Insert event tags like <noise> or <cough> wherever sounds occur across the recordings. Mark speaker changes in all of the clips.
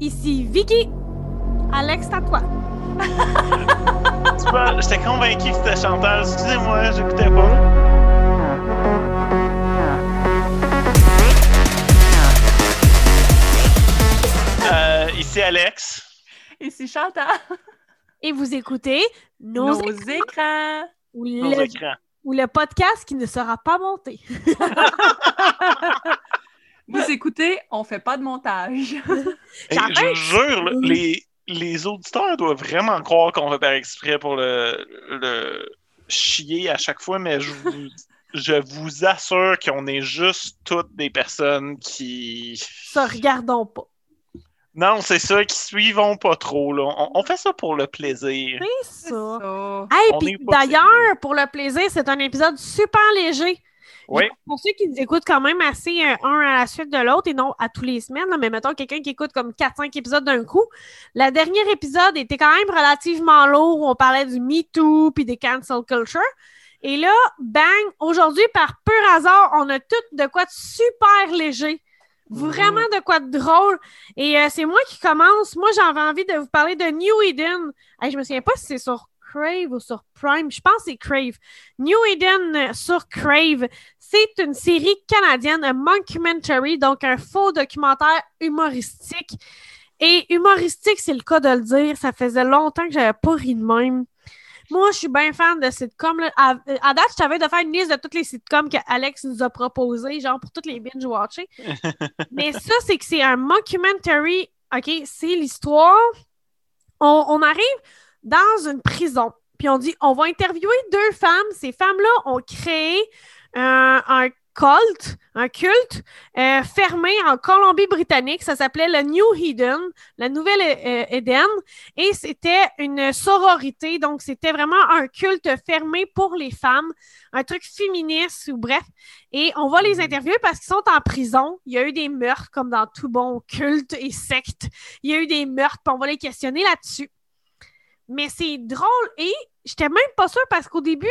Speaker 1: Ici Vicky. Alex, à toi.
Speaker 2: Tu vois, j'étais convaincu que c'était Chantal. Excusez-moi, j'écoutais pas. Euh, ici Alex.
Speaker 3: Ici Chantal.
Speaker 1: Et vous écoutez nos,
Speaker 3: Nos
Speaker 1: écrans,
Speaker 3: écrans.
Speaker 1: ou,
Speaker 2: Nos
Speaker 1: le,
Speaker 2: écrans.
Speaker 1: ou le podcast qui ne sera pas monté. <laughs>
Speaker 3: Vous écoutez, on fait pas de montage. <laughs>
Speaker 1: Quand
Speaker 2: je jure, les, les auditeurs doivent vraiment croire qu'on va faire exprès pour le, le chier à chaque fois, mais je vous, <laughs> je vous assure qu'on est juste toutes des personnes qui.
Speaker 1: Ça, regardons pas.
Speaker 2: Non, c'est ça, qui suivons pas trop. Là. On, on fait ça pour le plaisir.
Speaker 1: C'est ça. Hey, d'ailleurs, pour le plaisir, c'est un épisode super léger.
Speaker 2: Oui.
Speaker 1: Pour ceux qui nous écoutent quand même assez euh, un à la suite de l'autre et non à tous les semaines, là, mais mettons quelqu'un qui écoute comme 4-5 épisodes d'un coup. Le dernier épisode était quand même relativement lourd. où On parlait du Me Too puis des cancel culture. Et là, bang, aujourd'hui, par pur hasard, on a tout de quoi de super léger. Vraiment de quoi de drôle. Et euh, c'est moi qui commence. Moi, j'avais envie de vous parler de New Eden. Hey, je me souviens pas si c'est sur Crave ou sur Prime. Je pense que c'est Crave. New Eden euh, sur Crave. C'est une série canadienne, un mockumentary, donc un faux documentaire humoristique. Et humoristique, c'est le cas de le dire. Ça faisait longtemps que j'avais pas ri de même. Moi, je suis bien fan de sitcoms. là. À, à date, je savais de faire une liste de toutes les sitcoms que Alex nous a proposées, genre pour toutes les binge-watcher. <laughs> Mais ça, c'est que c'est un mockumentary. OK, c'est l'histoire. On, on arrive dans une prison. Puis on dit, on va interviewer deux femmes. Ces femmes-là ont créé un, culte euh, fermé en Colombie-Britannique. Ça s'appelait le New Eden, la nouvelle euh, Eden. Et c'était une sororité. Donc, c'était vraiment un culte fermé pour les femmes, un truc féministe ou bref. Et on va les interviewer parce qu'ils sont en prison. Il y a eu des meurtres, comme dans tout bon culte et secte. Il y a eu des meurtres, puis on va les questionner là-dessus. Mais c'est drôle et j'étais même pas sûre parce qu'au début,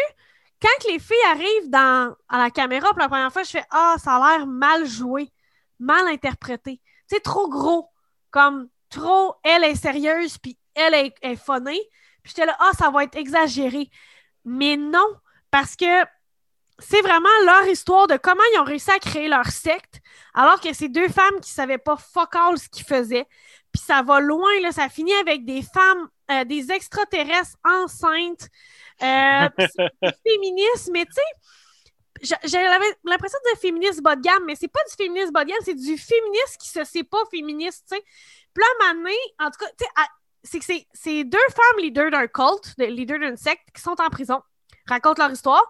Speaker 1: quand les filles arrivent dans, à la caméra pour la première fois, je fais Ah, ça a l'air mal joué, mal interprété. Sais, trop gros. Comme trop, elle est sérieuse, puis elle est, est phonée. Puis j'étais là, ah, ça va être exagéré. Mais non, parce que c'est vraiment leur histoire de comment ils ont réussi à créer leur secte, alors que c'est deux femmes qui savaient pas fuck all ce qu'ils faisaient. Puis ça va loin, là, ça finit avec des femmes, euh, des extraterrestres enceintes, euh, <laughs> féminisme, mais tu sais, j'a- j'avais l'impression de dire féministe bas de gamme, mais c'est pas du féministe bas de gamme, c'est du féministe qui se sait pas féministe, tu sais. Puis là, à un moment donné, en tout cas, tu sais, c'est que c'est- c'est deux femmes leaders d'un culte, de- leaders d'une secte, qui sont en prison, racontent leur histoire,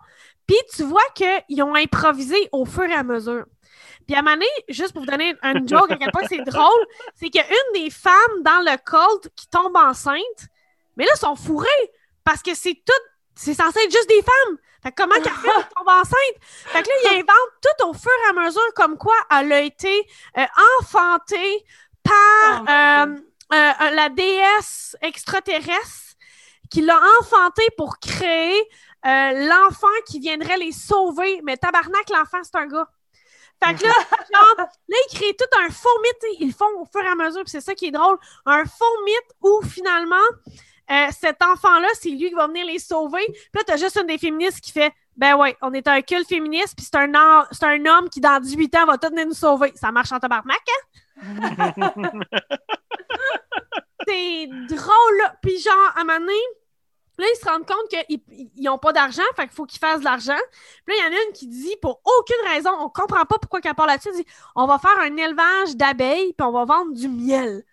Speaker 1: puis tu vois qu'ils ont improvisé au fur et à mesure. Puis à un moment donné, juste pour vous donner un joke à quel point c'est drôle, c'est qu'il y a une des femmes dans le culte qui tombe enceinte, mais là, ils sont fourrés parce que c'est tout, c'est censé être juste des femmes. Fait que comment qu'elle fait pour tomber enceinte? Fait que là, ils inventent tout au fur et à mesure comme quoi elle a été euh, enfantée par
Speaker 3: Oh,
Speaker 1: euh, euh, la déesse extraterrestre qui l'a enfantée pour créer l'enfant qui viendrait les sauver. Mais tabarnak, l'enfant, c'est un gars. Fait que là, <laughs> genre, là, ils créent tout un faux mythe. Ils le font au fur et à mesure, puis c'est ça qui est drôle. Un faux mythe où finalement, euh, cet enfant-là, c'est lui qui va venir les sauver. Puis là, t'as juste une des féministes qui fait Ben ouais, on est un culte féministe, puis c'est un, un homme qui, dans 18 ans, va tout venir nous sauver. Ça marche en tabarnak, hein? <laughs> c'est drôle, là. Puis genre, à un moment donné, là, ils se rendent compte qu'ils n'ont pas d'argent, fait qu'il faut qu'ils fassent de l'argent. Puis là, il y en a une qui dit, pour aucune raison, on comprend pas pourquoi qu'elle parle là-dessus, dit, on va faire un élevage d'abeilles, puis on va vendre du miel.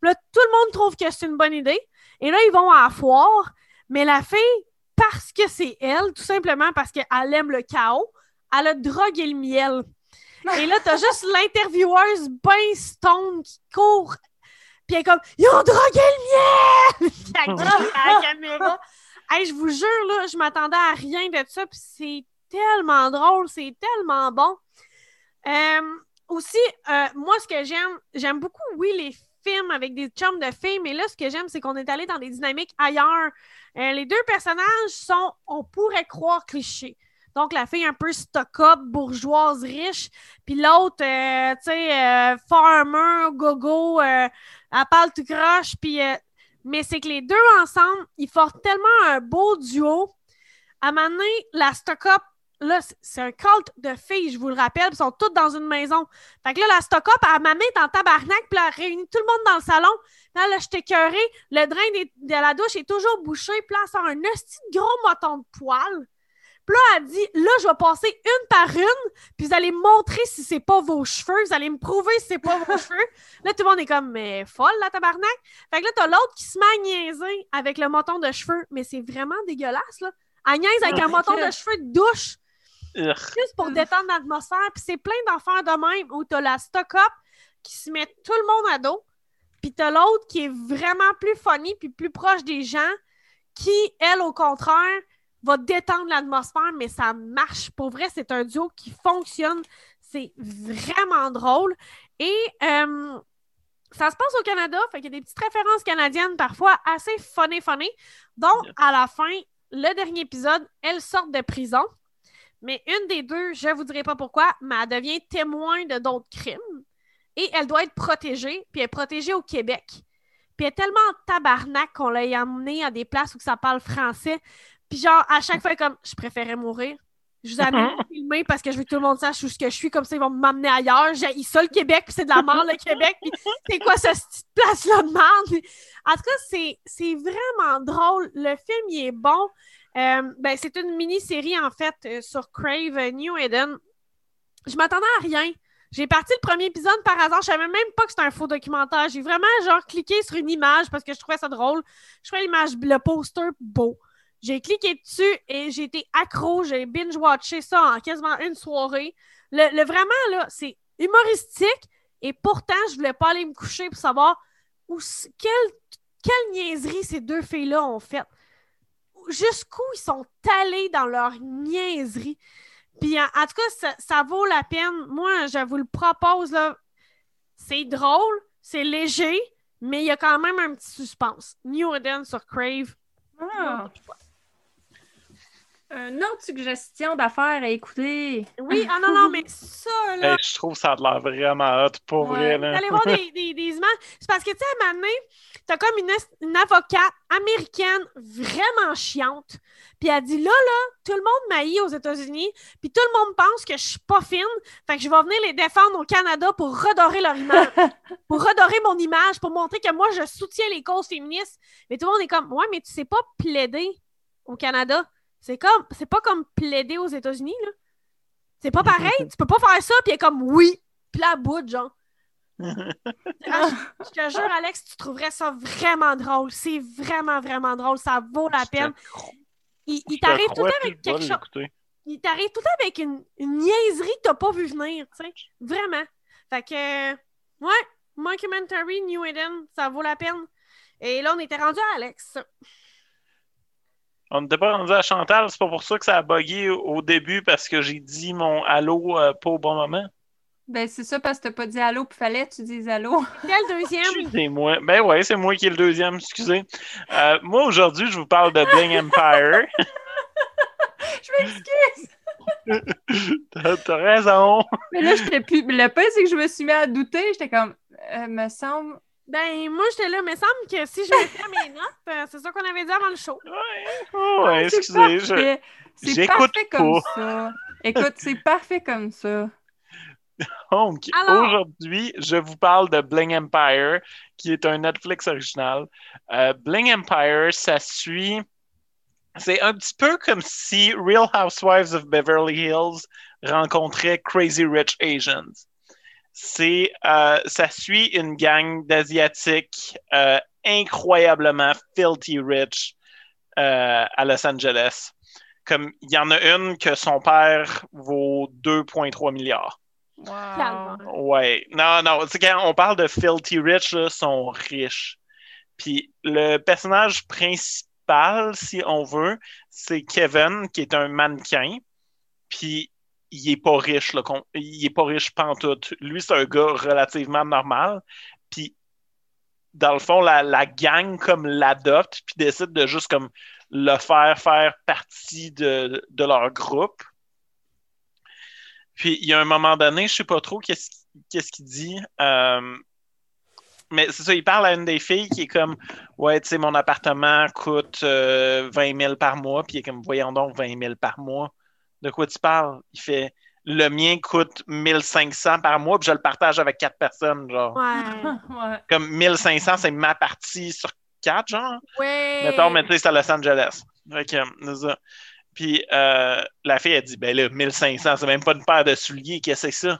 Speaker 1: Puis là, tout le monde trouve que c'est une bonne idée. Et là, ils vont à la foire, mais la fille, parce que c'est elle, tout simplement parce qu'elle aime le chaos, elle a drogué le miel. Et là, t'as juste l'intervieweuse ben stone qui court. Puis elle est comme Ils ont drogué le miel! <laughs> Puis elle crie à la caméra. Hey, je vous jure, là, je m'attendais à rien de ça. Puis c'est tellement drôle, c'est tellement bon. Euh, aussi, euh, moi, ce que j'aime, j'aime beaucoup, oui, les films avec des chums de filles, mais là, ce que j'aime, c'est qu'on est allé dans des dynamiques ailleurs. Euh, les deux personnages sont, on pourrait croire clichés. Donc, la fille un peu stock-up, bourgeoise, riche. Puis l'autre, tu sais, farmer, gogo, elle parle tout croche. Puis, euh, mais c'est que les deux ensemble, ils forment tellement un beau duo. À un moment la stock-up, là, c'est un culte de filles, je vous le rappelle, puis ils sont toutes dans une maison. Fait que là, la stock-up, elle m'a mis en tabarnak, puis elle réunit tout le monde dans le salon. Là, là, je t'écœurée, le drain de la douche est toujours bouché, puis là, elle un hostie de gros moton de poil. Puis là, elle dit, là, je vais passer une par une, puis vous allez me montrer si c'est pas vos cheveux, vous allez me prouver si c'est pas vos <laughs> cheveux. Là, tout le monde est comme, mais folle, la tabarnak. Fait que là, t'as l'autre qui se met à niaiser avec le moton de cheveux, mais c'est vraiment dégueulasse, là. Elle niaise avec
Speaker 3: Oh
Speaker 1: un
Speaker 3: God.
Speaker 1: de cheveux de douche juste pour détendre l'atmosphère. Puis c'est plein d'affaires de même où t'as la stock-up qui se met tout le monde à dos. Puis t'as l'autre qui est vraiment plus funny puis plus proche des gens qui, elle, au contraire, va détendre l'atmosphère, mais ça marche. Pour vrai, c'est un duo qui fonctionne. C'est vraiment drôle. Et euh, ça se passe au Canada, fait qu'il y a des petites références canadiennes parfois assez funny funny. Donc, à la fin, le dernier épisode, elles sortent de prison. Mais une des deux, je vous dirai pas pourquoi, mais elle devient témoin de d'autres crimes. Et elle doit être protégée, puis elle est protégée au Québec. Puis elle est tellement en tabarnak qu'on l'a emmenée à des places où ça parle français. Puis genre, à chaque fois, comme, je préférais mourir. Je vous amène filmer parce que je veux que tout le monde sache où ce que je suis, comme ça ils vont m'amener ailleurs. J'ai ça le Québec, puis c'est de la mort le Québec. Puis c'est quoi cette petite place-là de merde? En tout cas, c'est c'est vraiment drôle. Le film, il est bon. Euh, ben, c'est une mini-série, en fait, euh, sur Crave euh, New Eden. Je m'attendais à rien. J'ai parti le premier épisode par hasard. Je savais même pas que c'était un faux documentaire. J'ai vraiment, genre, cliqué sur une image parce que je trouvais ça drôle. Je trouvais l'image, le poster beau. J'ai cliqué dessus et j'ai été accro. J'ai binge-watché ça en quasiment une soirée. Le, le- vraiment, là, c'est humoristique et pourtant, je voulais pas aller me coucher pour savoir où, quelle, quelle niaiserie ces deux filles-là ont fait. Jusqu'où ils sont allés dans leur niaiserie. Puis en, en tout cas, ça, ça vaut la peine. Moi, je vous le propose, là. C'est drôle, c'est léger, mais il y a quand même un petit suspense. New Eden sur Crave.
Speaker 3: Ah. Une autre suggestion d'affaires à écouter.
Speaker 1: Oui, ah non, non, mais ça, là.
Speaker 2: Hey, je trouve ça a l'air vraiment hot, pour
Speaker 3: Ouais.
Speaker 2: vrai. Là.
Speaker 1: Allez voir des, <laughs> des, des images. C'est parce que, tu sais, à un moment donné, t'as comme une, une avocate américaine vraiment chiante. Puis elle dit là, là, tout le monde m'haït aux États-Unis. Puis tout le monde pense que je suis pas fine. Fait que je vais venir les défendre au Canada pour redorer leur image. <laughs> pour redorer mon image, pour montrer que moi, je soutiens les causes féministes. Mais tout le monde est comme, ouais, mais tu sais pas plaider au Canada. C'est comme, c'est pas comme plaider aux États-Unis, là. C'est pas pareil. tu peux pas faire ça, puis comme, oui. Puis là, boude, genre. <laughs> Ah, je, te jure, Alex, tu trouverais ça vraiment drôle. C'est vraiment, vraiment drôle. Ça vaut la peine. Il, t'arrive tout le temps avec quelque chose. Il t'arrive tout le temps avec une, une niaiserie que t'as pas vu venir, tu sais. Vraiment. Fait que, euh, ouais, Mockumentary New Eden, ça vaut la peine. Et là, on était rendu à Alex.
Speaker 2: On n'était pas rendu à Chantal, c'est pas pour ça que ça a bugué au début parce que j'ai dit mon allô euh, pas au bon moment.
Speaker 3: Ben, c'est ça parce que t'as pas dit allô, puis fallait que tu dises allô.
Speaker 1: Quel deuxième?
Speaker 2: Excusez-moi. Ben ouais, c'est moi qui est le deuxième, excusez. Euh, moi, aujourd'hui, je vous parle de Bling Empire. <laughs>
Speaker 3: Je m'excuse! <laughs>
Speaker 2: T'as raison.
Speaker 3: Mais là, j'étais plus. Le pire, c'est que je me suis mis à douter. J'étais comme, euh, me semble.
Speaker 1: Ben, moi, j'étais là, mais il me semble que si je mettais mes <laughs> notes, euh, c'est ça qu'on avait dit avant le show.
Speaker 2: Ouais, oh, ouais,
Speaker 3: C'est
Speaker 2: excusez. je-
Speaker 3: parfait. C'est
Speaker 2: j'écoute
Speaker 3: parfait comme ça. Écoute, c'est parfait comme ça. <laughs>
Speaker 2: Donc,
Speaker 1: Alors-
Speaker 2: aujourd'hui, je vous parle de Bling Empire, qui est un Netflix original. Euh, Bling Empire, ça suit. C'est un petit peu comme si Real Housewives of Beverly Hills rencontrait Crazy Rich Asians. C'est, euh, ça suit une gang d'Asiatiques euh, incroyablement filthy rich euh, à Los Angeles. Comme il y en a une que son père vaut 2,3 milliards.
Speaker 1: Calme.
Speaker 2: Ouais. Non, non. Quand on parle de filthy rich, là, sont riches. Puis le personnage principal, si on veut, c'est Kevin, qui est un mannequin. Puis il est pas riche, là. Il est pas riche pantoute. Lui, c'est un gars relativement normal. Puis dans le fond, la, gang comme l'adopte, puis décide de juste comme le faire faire partie de, de leur groupe. Puis il y a un moment donné, je sais pas trop qu'est-ce qu'il dit. euh, mais c'est ça, il parle à une des filles qui est comme Ouais, tu sais, mon appartement coûte euh, 20 000 par mois. Puis il est comme Voyons donc, 20 000 par mois. De quoi tu parles? Il fait Le mien coûte 1500 par mois, puis je le partage avec quatre personnes. Genre,
Speaker 1: Ouais. <laughs>
Speaker 3: Ouais.
Speaker 2: comme 1500, c'est ma partie sur quatre, genre.
Speaker 1: Ouais.
Speaker 2: Mettons, mais tu sais, c'est à Los Angeles. Fait que, c'est ça. Puis euh, la fille, a dit Ben là, 1500, c'est même pas une paire de souliers. Qu'est-ce que c'est ça?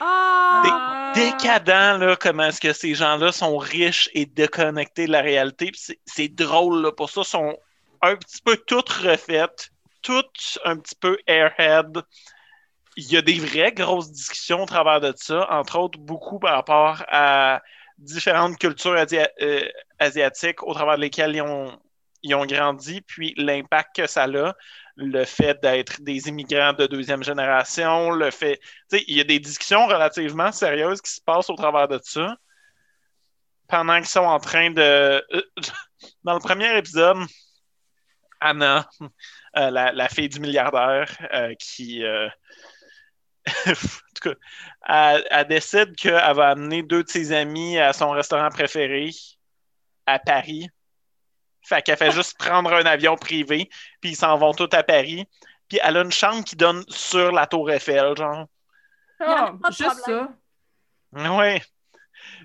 Speaker 1: Ah!
Speaker 2: décadent, là, comment est-ce que ces gens-là sont riches et déconnectés de la réalité. C'est drôle, là, pour ça, sont un petit peu toutes refaites, toutes un petit peu airhead. Il y a des vraies grosses discussions au travers de ça, entre autres beaucoup par rapport à différentes cultures euh, asiatiques au travers lesquelles ils ont, ils ont grandi, puis l'impact que ça a, le fait d'être des immigrants de deuxième génération, le fait il y a des discussions relativement sérieuses qui se passent au travers de ça. Pendant qu'ils sont en train de. euh, <laughs> Dans le premier épisode, Anna, euh, la, la fille du milliardaire, euh, qui. euh, <laughs> en tout cas, elle, elle décide qu'elle va amener deux de ses amis à son restaurant préféré à Paris. Fait qu'elle fait juste prendre un avion privé, puis ils s'en vont tous à Paris. Puis elle a une chambre qui donne sur la Tour Eiffel, genre.
Speaker 3: Oh, juste
Speaker 1: problème.
Speaker 3: ça.
Speaker 2: Ouais.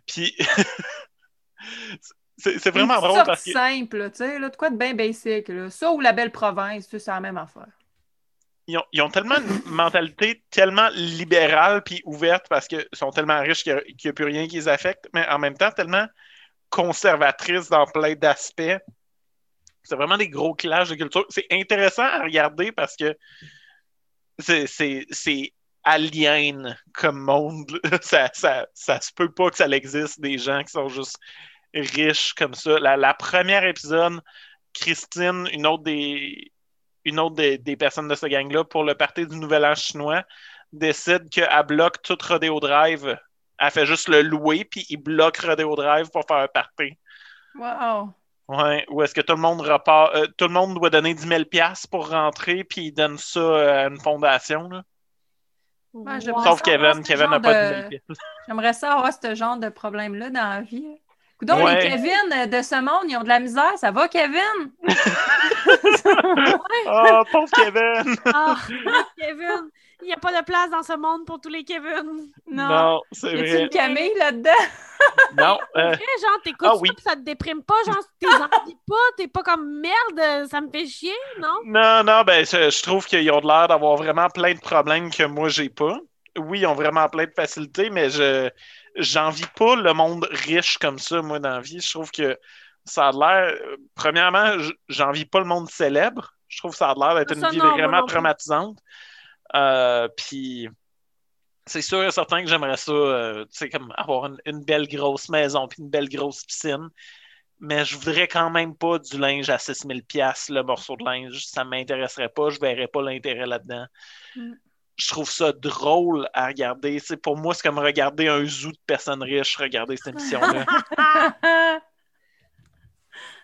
Speaker 2: Puis <laughs> c'est vraiment
Speaker 3: Une
Speaker 2: drôle parce que
Speaker 3: simple, tu sais, là, de quoi de bien basic, là. Ça ou la belle province, tu sais, c'est la même affaire.
Speaker 2: ils ont, ils ont tellement une mentalité tellement libérale puis ouverte parce qu'ils sont tellement riches qu'il n'y a, plus rien qui les affecte, mais en même temps tellement conservatrice dans plein d'aspects. C'est vraiment des gros clashs de culture. C'est intéressant à regarder parce que c'est alien comme monde. <laughs> Ça, ça, ça se peut pas que ça existe des gens qui sont juste riches comme ça. La, la première épisode, Christine, une autre des une autre des, des personnes de ce gang-là, pour le party du Nouvel An chinois, décide qu'elle bloque tout Rodeo Drive. Elle fait juste le louer, puis il bloque Rodeo Drive pour faire un party.
Speaker 3: Wow!
Speaker 2: Ouais, ou est-ce que tout le monde repart, euh, tout le monde doit donner 10 000 pour rentrer, puis il donne ça euh, à une fondation, là.
Speaker 3: Ouais,
Speaker 2: Sauf Kevin, Kevin n'a pas
Speaker 3: de-
Speaker 2: 10 000 piastres. <laughs>
Speaker 3: J'aimerais ça avoir ce genre de problème-là dans la vie. Donc,
Speaker 2: Ouais.
Speaker 3: les Kevin euh, de ce monde, ils ont de la misère. Ça va, Kevin? <laughs>
Speaker 2: Oh, pauvre Kevin!
Speaker 1: Ah, Kevin! Il n'y a pas de place dans ce monde pour tous les Kevin.
Speaker 2: Non, c'est
Speaker 3: Y a-t-il
Speaker 2: vrai.
Speaker 3: une Camille là-dedans? <laughs>
Speaker 2: Non, euh,
Speaker 1: Après, genre, t'écoutes
Speaker 2: Ah
Speaker 1: ça
Speaker 2: oui.
Speaker 1: pis ça te déprime pas, genre, t'es envie pas, t'es pas comme merde, ça me fait chier, non?
Speaker 2: Non, non, ben, je, je trouve qu'ils ont l'air d'avoir vraiment plein de problèmes que moi, j'ai pas. Oui, ils ont vraiment plein de facilités, mais je j'envie pas le monde riche comme ça, moi, dans la vie. Je trouve que ça a l'air. Premièrement, j'envie pas le monde célèbre. Je trouve que ça a l'air d'être une vie
Speaker 1: non,
Speaker 2: vraiment
Speaker 1: non
Speaker 2: traumatisante. Euh, Puis. C'est sûr et certain que j'aimerais ça, euh, tu sais, comme avoir une, une belle grosse maison puis une belle grosse piscine. Mais je voudrais quand même pas du linge à 6000 pièces le morceau de linge. Ça m'intéresserait pas. Je verrais pas l'intérêt là-dedans.
Speaker 3: Mm.
Speaker 2: Je trouve ça drôle à regarder. Sais, pour moi, c'est comme regarder un zoo de personnes riches, regarder cette émission-là. <laughs>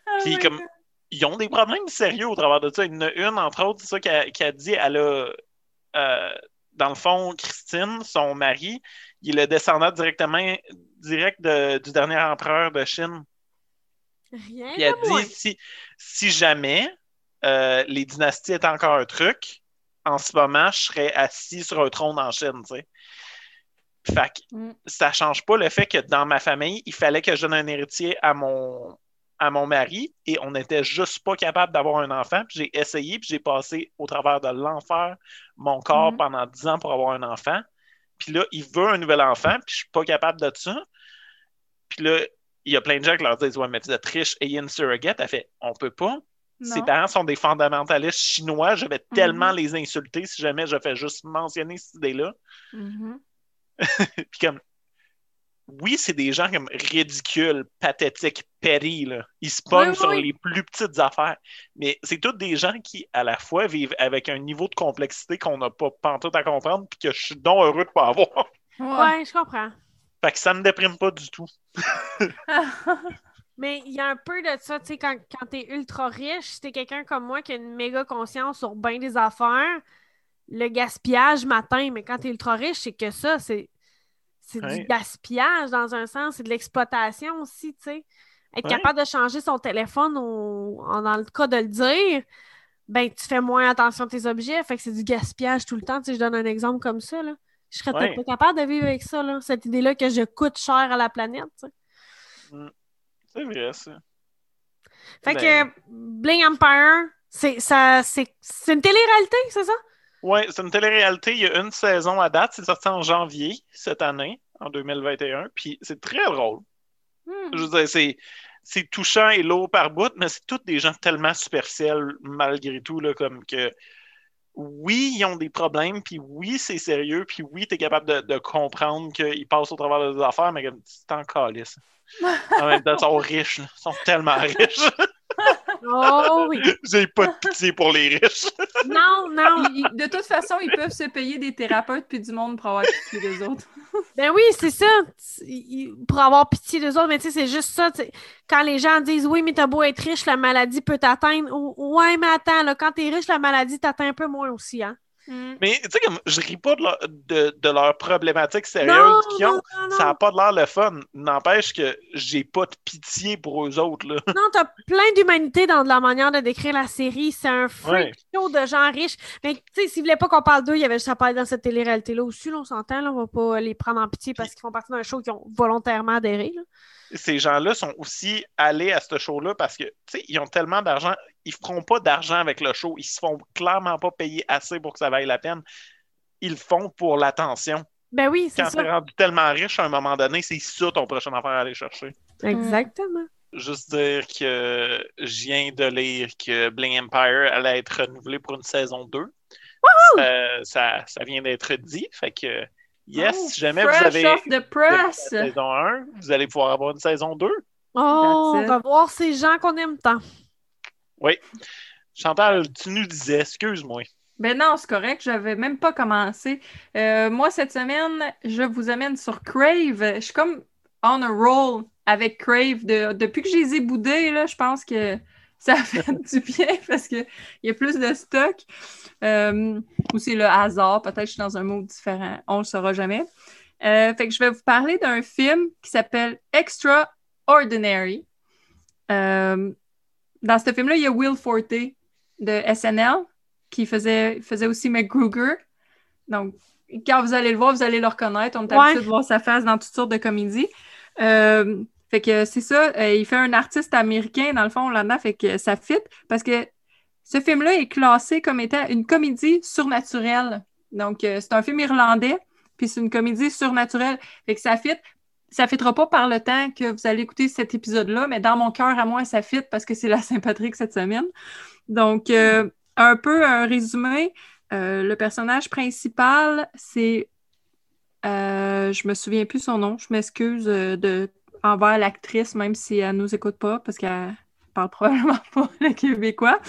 Speaker 3: Ah
Speaker 2: Puis comme
Speaker 3: God.
Speaker 2: ils ont des problèmes sérieux au travers de ça. Il y en a une, entre autres, c'est ça qu'elle qu'elle dit, elle a euh, dans le fond, Christine, son mari, il est le descendant directement direct de- du dernier empereur de Chine.
Speaker 1: Rien de moins.
Speaker 2: dit si, si jamais euh, les dynasties étaient encore un truc, en ce moment, je serais assis sur un trône en Chine, tu sais. Fait que
Speaker 3: Mm.
Speaker 2: ça change pas le fait que dans ma famille, il fallait que je donne un héritier à mon, à mon mari et on n'était juste pas capable d'avoir un enfant. Puis j'ai essayé, puis j'ai passé au travers de l'enfer mon corps
Speaker 3: Mhm.
Speaker 2: pendant 10 ans pour avoir un enfant. Puis là, il veut un nouvel enfant, puis je suis pas capable de ça. Puis là, il y a plein de gens qui leur disent Ouais, mais vous êtes riche, ayez une surrogate. Elle fait On peut pas. Ses parents sont des fondamentalistes chinois. Je vais tellement les insulter si jamais je fais juste mentionner cette idée-là.
Speaker 3: Mhm. <laughs>
Speaker 2: Puis comme, oui, c'est des gens comme ridicules, pathétiques, péris, là. Ils se pognent
Speaker 1: Oui, oui,
Speaker 2: sur les plus petites affaires. Mais c'est tous des gens qui, à la fois, vivent avec un niveau de complexité qu'on n'a pas pantoute à comprendre, puis que je suis donc heureux de pas avoir.
Speaker 3: Ouais.
Speaker 1: Ouais, je comprends.
Speaker 2: fait que ça me déprime pas du tout. <laughs> <laughs>
Speaker 1: Mais il y a un peu de ça, tu sais, quand, quand t'es ultra riche, si t'es quelqu'un comme moi qui a une méga conscience sur bien des affaires, le gaspillage matin, mais quand tu es ultra riche, c'est que ça, c'est c'est du gaspillage dans un sens, c'est de l'exploitation aussi, tu sais. Être
Speaker 2: Ouais.
Speaker 1: capable de changer son téléphone au- en- dans le cas de le dire, ben tu fais moins attention à tes objets, fait que c'est du gaspillage tout le temps. Tu sais, je donne un exemple comme ça, là. Je serais peut-être pas capable de vivre avec ça, là, cette idée-là que je coûte cher à la planète, tu sais.
Speaker 2: C'est vrai, ça.
Speaker 1: Fait
Speaker 2: Ben-
Speaker 1: que Bling Empire, c'est une télé-réalité, c'est ça?
Speaker 2: Ouais, c'est une télé-réalité. Il y a une saison à date. C'est sorti en janvier cette année, en 2021. Puis c'est très drôle.
Speaker 3: Hmm.
Speaker 2: Je veux dire, c'est, c'est touchant et lourd par bout, mais c'est tous des gens tellement superficiels malgré tout, là, comme que oui, ils ont des problèmes, puis oui, c'est sérieux, puis oui, tu es capable de, de comprendre qu'ils passent au travers des affaires, mais c'est en calice. En même temps, ils sont riches, là. ils sont tellement riches. <laughs>
Speaker 1: Oh oui.
Speaker 2: J'ai pas de pitié pour les riches.
Speaker 1: Non, non.
Speaker 3: Ils- de toute façon, ils peuvent se payer des thérapeutes puis du monde pour avoir pitié des autres.
Speaker 1: Ben oui, c'est ça. Pour avoir pitié des autres, mais tu sais, c'est juste ça. Quand les gens disent oui, mais t'as beau être riche, la maladie peut t'atteindre. Ou- Ouais, mais attends, là, quand t'es riche, la maladie t'atteint un peu moins aussi, hein.
Speaker 3: Hmm.
Speaker 2: Mais tu sais, comme je ris pas de leur, de, de leurs problématiques sérieuses qu'ils ont.
Speaker 1: non, non, non.
Speaker 2: Ça n'a pas de l'air le fun. N'empêche que j'ai pas de pitié pour eux autres. Là.
Speaker 1: Non, t'as plein d'humanité dans la manière de décrire la série. C'est un freak
Speaker 2: Ouais.
Speaker 1: show de gens riches. Mais tu sais, s'ils voulaient pas qu'on parle d'eux, il y avait juste à parler dans cette télé-réalité-là aussi. Là, on s'entend, là, on va pas les prendre en pitié parce qu'ils font partie d'un show qu'ils ont volontairement adhéré. là.
Speaker 2: Ces gens-là sont aussi allés à ce show-là parce que tu sais, ils ont tellement d'argent. Ils feront pas d'argent avec le show. Ils se font clairement pas payer assez pour que ça vaille la peine. Ils le font pour l'attention.
Speaker 1: Ben oui, c'est
Speaker 2: Quand
Speaker 1: ça.
Speaker 2: t'es rendu tellement riche à un moment donné, c'est ça ton prochain affaire à aller chercher.
Speaker 1: Exactement.
Speaker 2: Juste dire que je viens de lire que Bling Empire allait être renouvelé pour une saison 2. Ça, ça, ça vient d'être dit. Fait que, yes,
Speaker 3: Oh,
Speaker 2: si jamais vous avez
Speaker 3: press!
Speaker 2: la saison 1, vous allez pouvoir avoir une saison 2.
Speaker 1: Oh,
Speaker 3: That's it.
Speaker 1: revoir ces gens qu'on aime tant.
Speaker 2: Chantal, tu nous disais, excuse-moi.
Speaker 3: Ben non, c'est correct, j'avais même pas commencé. Euh, moi, cette semaine, je vous amène sur Crave. Je suis comme on a roll avec Crave. De- depuis que je les ai boudés, là, je pense que ça fait du bien <laughs> parce qu'il y a plus de stock. Euh, ou c'est le hasard, peut-être que je suis dans un mot différent, on le saura jamais. Euh, fait que je vais vous parler d'un film qui s'appelle Extraordinary. Euh, dans ce film-là, il y a Will Forte de SNL qui faisait, faisait aussi McGruger. Donc, quand vous allez le voir, vous allez le reconnaître. On est
Speaker 1: Ouais.
Speaker 3: habitué de voir sa face dans toutes sortes de comédies. Fait que c'est ça. euh, il fait un artiste américain, dans le fond, là-dedans. Fait que ça fit parce que ce film-là est classé comme étant une comédie surnaturelle. Donc, euh, c'est un film irlandais, puis c'est une comédie surnaturelle. Fait que ça fit. Ça ne fitera pas par le temps que vous allez écouter cet épisode-là, mais dans mon cœur, à moi, ça fit parce que c'est la <laughs> Saint-Patrick cette semaine. Donc, euh, un peu un résumé. Le personnage principal, c'est. euh, je me souviens plus son nom. Je m'excuse de envers l'actrice, même si elle nous écoute pas, parce qu'elle parle probablement <laughs> pas le québécois.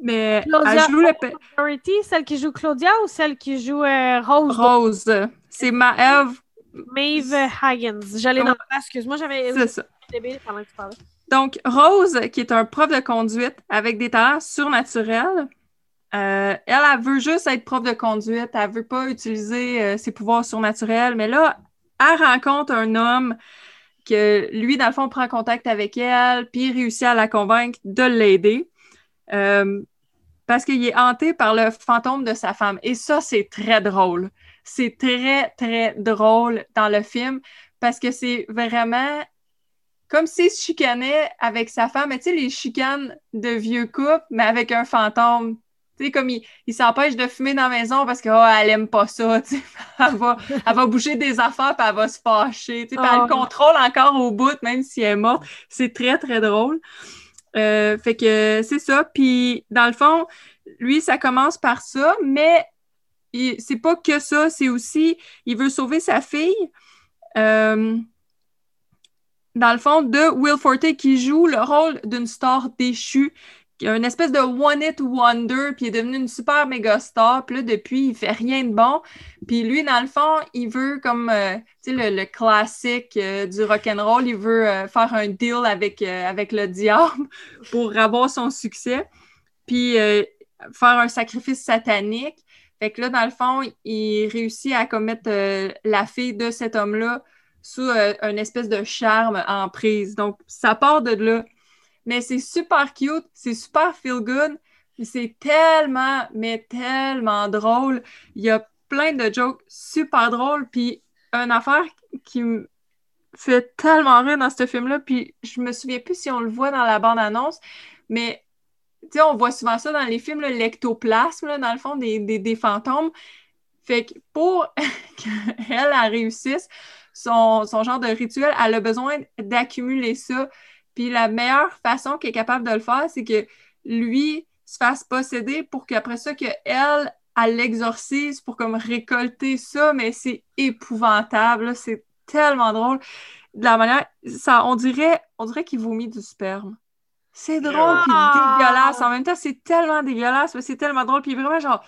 Speaker 3: Mais
Speaker 1: Claudia
Speaker 3: elle joue le
Speaker 1: celle qui joue Claudia ou celle qui joue euh, Rose?
Speaker 3: Rose. C'est Maeve,
Speaker 1: Maeve Higgins. J'allais dans excuse-moi, j'avais
Speaker 3: c'est ça.
Speaker 1: débile pendant que tu parlais.
Speaker 3: Donc, Rose, qui est un prof de conduite avec des talents surnaturels, euh, elle, elle veut juste être prof de conduite. Elle veut pas utiliser euh, ses pouvoirs surnaturels. Mais là, elle rencontre un homme que lui, dans le fond, prend contact avec elle, puis réussit à la convaincre de l'aider. Euh, parce qu'il est hanté par le fantôme de sa femme. Et ça, c'est très drôle. C'est très, très drôle dans le film parce que c'est vraiment comme s'il se chicanait avec sa femme, mais tu sais, les chicanes de vieux couple, mais avec un fantôme. Tu sais, comme il, il s'empêche de fumer dans la maison parce qu'elle aime pas ça. <laughs> Elle va, elle va bouger des affaires puis elle va se fâcher, elle
Speaker 1: Oh.
Speaker 3: le contrôle encore au bout, même si elle est morte. C'est très, très drôle. Euh, fait que c'est ça. Puis, dans le fond, lui, ça commence par ça, mais c'est pas que ça, c'est aussi, il veut sauver sa fille. Euh, dans le fond, de Will Forte qui joue le rôle d'une star déchue, une espèce de one-hit wonder, puis il est devenu une super méga star. Puis là, depuis, il fait rien de bon. Puis lui, dans le fond, il veut comme, euh, tu sais, le, classique euh, du rock'n'roll, il veut euh, faire un deal avec, avec le diable <laughs> pour avoir son succès, puis faire un sacrifice satanique. Fait que là, dans le fond, il réussit à commettre la fille de cet homme-là sous une espèce de charme en prise. Donc, ça part de là. Mais c'est super cute, c'est super feel good, c'est tellement, mais tellement drôle. Il y a plein de jokes super drôles. Puis, une affaire qui me fait tellement rire dans ce film-là, puis je me souviens plus si on le voit dans la bande-annonce, mais tu on voit souvent ça dans les films, l'ectoplasme, dans le fond, des, fantômes. Fait que pour <laughs> qu'elle, elle réussisse son, genre de rituel, elle a besoin d'accumuler ça. Puis la meilleure façon qu'elle est capable de le faire, c'est que lui se fasse posséder pour qu'après ça, qu'elle, elle l'exorcise pour comme récolter ça, mais c'est épouvantable, c'est tellement drôle. De la manière, ça, on dirait, on dirait qu'il vomit du sperme. C'est drôle puis dégueulasse. En même temps, c'est tellement dégueulasse, mais c'est tellement drôle. Puis vraiment genre.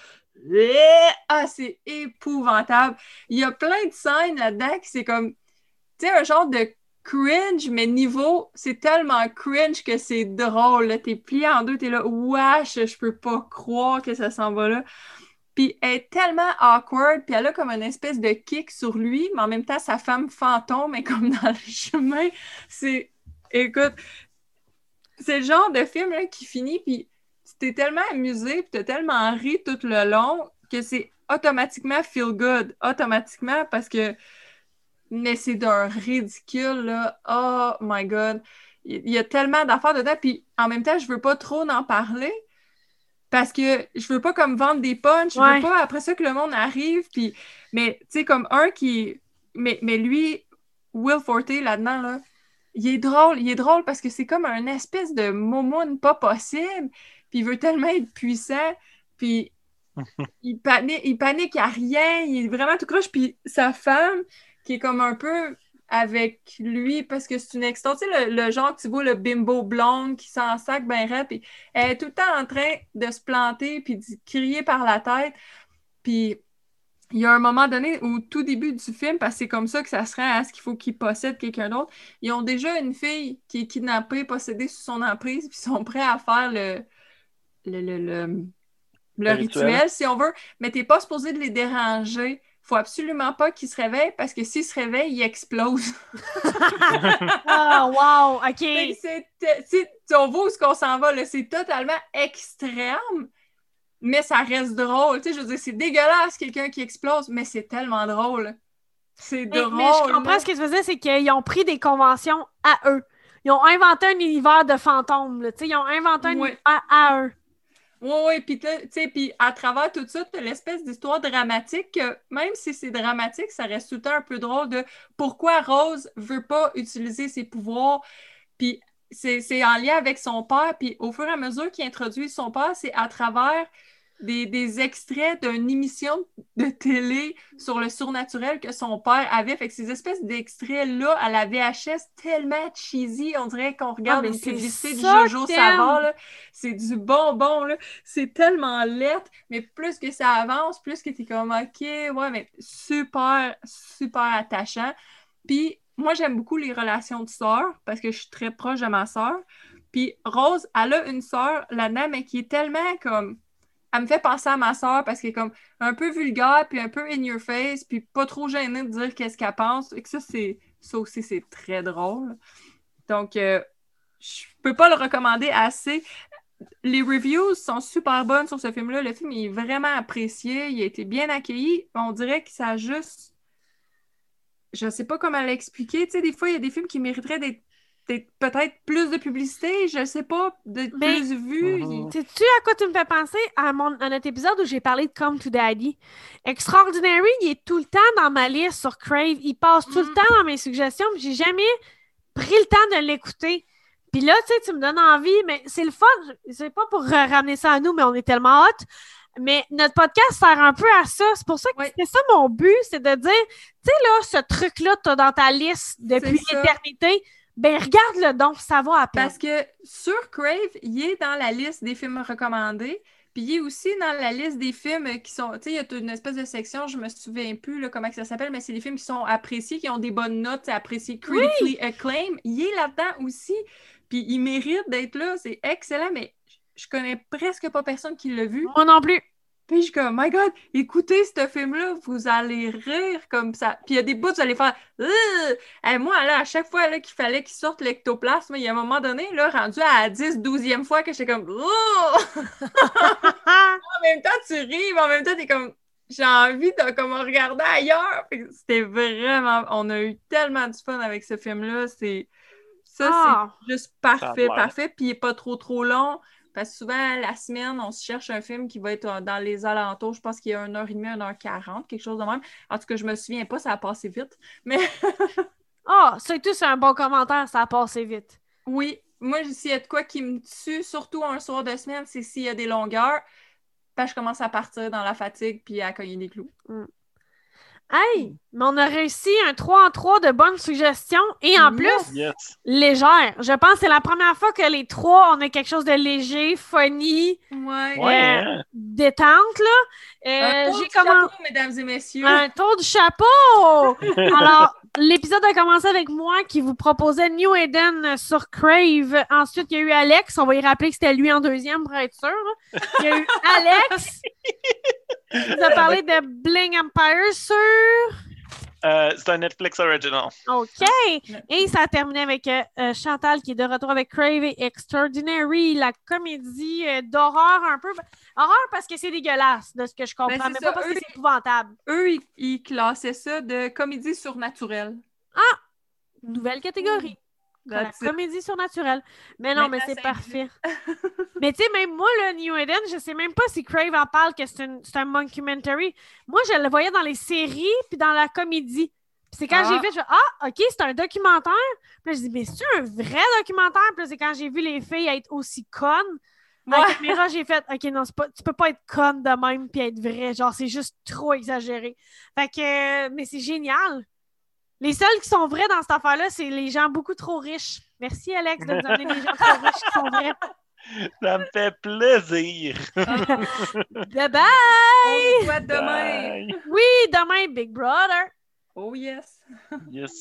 Speaker 3: Ah, c'est épouvantable. Il y a plein de scènes là-dedans qui c'est comme. Tu sais, un genre de cringe, mais niveau, c'est tellement cringe que c'est drôle. T'es plié en deux, t'es là, wesh, je peux pas croire que ça s'en va là. Puis elle est tellement awkward, puis elle a comme une espèce de kick sur lui, mais en même temps, sa femme fantôme est comme <laughs> dans le chemin. C'est. Écoute, c'est le genre de film qui finit, puis t'es tellement amusé, puis t'as tellement ri tout le long que c'est automatiquement feel good, automatiquement, parce que. Mais c'est d'un ridicule, là. Oh my god. Il y a tellement d'affaires dedans, puis en même temps, je veux pas trop en parler parce que je veux pas comme vendre des punchs, je veux pas après ça que le monde arrive, puis. Mais, tu sais, comme un qui. Mais, mais lui, Will Forte, là-dedans, là, il est drôle, il est drôle parce que c'est comme un espèce de momoun pas possible, puis il veut tellement être puissant, puis <laughs> il panique, il panique à rien, il est vraiment tout croche, puis sa femme, qui est comme un peu avec lui, parce que c'est une extension, tu sais, le, genre que tu vois, le bimbo blonde qui s'en sac ben raide, puis elle est tout le temps en train de se planter, puis de crier par la tête, puis il y a un moment donné, au tout début du film, parce que c'est comme ça que ça serait à ce qu'il faut qu'ils possèdent quelqu'un d'autre, ils ont déjà une fille qui est kidnappée, possédée sous son emprise, puis ils sont prêts à faire le, le, le, rituel. si on veut, mais t'es pas supposé de les déranger. Faut absolument pas qu'ils se réveillent parce que s'ils se réveillent, ils explosent.
Speaker 1: oh, <laughs> wow! OK.
Speaker 3: on voit où ce qu'on s'en va, c'est totalement extrême mais ça reste drôle. Tu sais, je veux dire, c'est dégueulasse quelqu'un qui explose, mais c'est tellement drôle. C'est drôle.
Speaker 1: Mais je comprends ce que tu dire, c'est qu'ils ont pris des conventions à eux. Ils ont inventé un univers de fantômes. Ils ont inventé un univers à eux.
Speaker 3: Oui, oui, puis tu sais, à travers tout ça, tu l'espèce d'histoire dramatique que même si c'est dramatique, ça reste tout le temps un peu drôle de pourquoi Rose veut pas utiliser ses pouvoirs. Puis c'est en lien avec son père, puis au fur et à mesure qu'il introduit son père, c'est à travers des, extraits d'une émission de télé sur le surnaturel que son père avait. Fait que ces espèces d'extraits-là à la VHS, tellement cheesy, on dirait qu'on regarde une publicité du Jojo Savard, c'est du bonbon, là. C'est tellement lettre, mais plus que ça avance, plus que t'es comme, OK, ouais, mais super, super attachant. Puis moi, j'aime beaucoup les relations de sœurs parce que je suis très proche de ma sœur. Puis Rose, elle a une sœur là-dedans, mais qui est tellement comme elle me fait penser à ma soeur parce qu'elle est comme un peu vulgaire, puis un peu in your face, puis pas trop gênée de dire qu'est-ce qu'elle pense. Et que ça, c'est ça aussi, c'est très drôle. Donc, euh, je peux pas le recommander assez. Les reviews sont super bonnes sur ce film-là. Le film est vraiment apprécié. Il a été bien accueilli. On dirait que ça a juste. Je sais pas comment l'expliquer. Tu sais, des fois, il y a des films qui mériteraient d'être peut-être plus de publicité, je sais pas, de plus vues.
Speaker 1: Mhm. Sais-tu à quoi tu me fais penser? À, mon, à notre épisode où j'ai parlé de Come to Daddy? Extraordinary, il est tout le temps dans ma liste sur Crave. Il passe tout le mhm. temps dans mes suggestions, mais j'ai jamais pris le temps de l'écouter. Puis là, tu sais, tu me donnes envie, mais c'est le fun. C'est pas pour ramener ça à nous, mais on est tellement hot. Mais notre podcast sert un peu à ça. C'est pour ça que c'est ça mon but, c'est de dire, tu sais, là, ce truc-là, tu as dans ta liste depuis l'éternité ben regarde-le donc, ça va à peine.
Speaker 3: Parce que sur Crave, il est dans la liste des films recommandés. Puis il est aussi dans la liste des films qui sont. Tu sais, il y a une espèce de section, je me souviens plus là, comment ça s'appelle, mais c'est des films qui sont appréciés, qui ont des bonnes notes, appréciés, critically acclaimed. Il est là-dedans aussi. Puis il mérite d'être là. C'est excellent, mais je connais presque pas personne qui l'a vu.
Speaker 1: Moi non plus.
Speaker 3: Puis je suis comme, my God, écoutez ce film-là, vous allez rire comme ça. Puis il y a des bouts, vous allez faire, et moi, là, à chaque fois là, qu'il fallait qu'il sorte l'ectoplasme, il y a un moment donné, là, rendu à la 10, 12e fois que j'étais comme, <laughs> en même temps, tu ris, mais en même temps, t'es comme, j'ai envie de comme regarder ailleurs. C'était vraiment, on a eu tellement de fun avec ce film-là. C'est ça,
Speaker 1: Ah.
Speaker 3: c'est juste parfait, parfait. Puis il n'est pas trop, trop long. Parce que souvent, la semaine, on se cherche un film qui va être euh, dans les alentours. Je pense qu'il y a 1h30, 1h40, quelque chose de même. En tout cas, je me souviens pas, ça a passé vite. Mais <laughs>
Speaker 1: Ah, c'est tout, c'est un bon commentaire, ça a passé vite.
Speaker 3: oui, moi, s'il y a de quoi qui me tue, surtout un soir de semaine, c'est s'il y a des longueurs. Que je commence à partir dans la fatigue puis à cogner des clous.
Speaker 1: Hey, mais on a réussi un 3 en 3 de bonnes suggestions et en plus,
Speaker 2: Yes.
Speaker 1: légère. Je pense que c'est la première fois que les trois, on a quelque chose de léger, funny,
Speaker 3: Ouais.
Speaker 1: Euh,
Speaker 2: hein?
Speaker 1: détente, là.
Speaker 3: Un
Speaker 1: Euh,
Speaker 3: tour
Speaker 1: J'ai
Speaker 3: du
Speaker 1: commencé
Speaker 3: chapeau, mesdames et messieurs.
Speaker 1: un tour du chapeau! <laughs> Alors, l'épisode a commencé avec moi qui vous proposait New Eden sur Crave. Ensuite, il y a eu Alex. On va y rappeler que c'était lui en deuxième pour être sûr. Il y a eu <laughs> Alex. Qui nous a parlé de Bling Empire sur
Speaker 2: Euh, c'est un Netflix original.
Speaker 1: OK. Et ça a terminé avec euh, euh, Chantal qui est de retour avec Crave et Extraordinary, la comédie euh, d'horreur un peu. Horreur parce que c'est dégueulasse, de ce que je comprends,
Speaker 3: Ben,
Speaker 1: mais
Speaker 3: ça,
Speaker 1: pas parce que c'est épouvantable.
Speaker 3: Eux, ils, ils classaient ça de comédie surnaturelle.
Speaker 1: Nouvelle catégorie. La comédie surnaturelle. Mais non, mais c'est parfait. <laughs> mais tu sais, même moi, le New Eden, je sais même pas si Crave en parle que c'est un mockumentary. Moi, je le voyais dans les séries puis dans la comédie. Puis c'est quand
Speaker 3: Ah.
Speaker 1: j'ai vu, je fais Ah, OK, c'est un documentaire. Puis là, je dis Mais c'est un vrai documentaire? Puis c'est quand j'ai vu les filles être aussi connes. La
Speaker 3: Ouais.
Speaker 1: caméra, j'ai fait OK, non, pas, tu peux pas être conne de même puis être vrai. Genre, c'est juste trop exagéré. Fait que, euh, mais c'est génial. Les seuls qui sont vrais dans cette affaire-là, c'est les gens beaucoup trop riches. Merci, Alex, de nous amener des gens trop riches qui sont vrais. <laughs>
Speaker 2: Ça me fait plaisir. <laughs>
Speaker 1: Bye bye!
Speaker 3: on se voit demain.
Speaker 2: Bye.
Speaker 1: Oui, demain, Big Brother.
Speaker 3: Oh yes.
Speaker 2: Yes.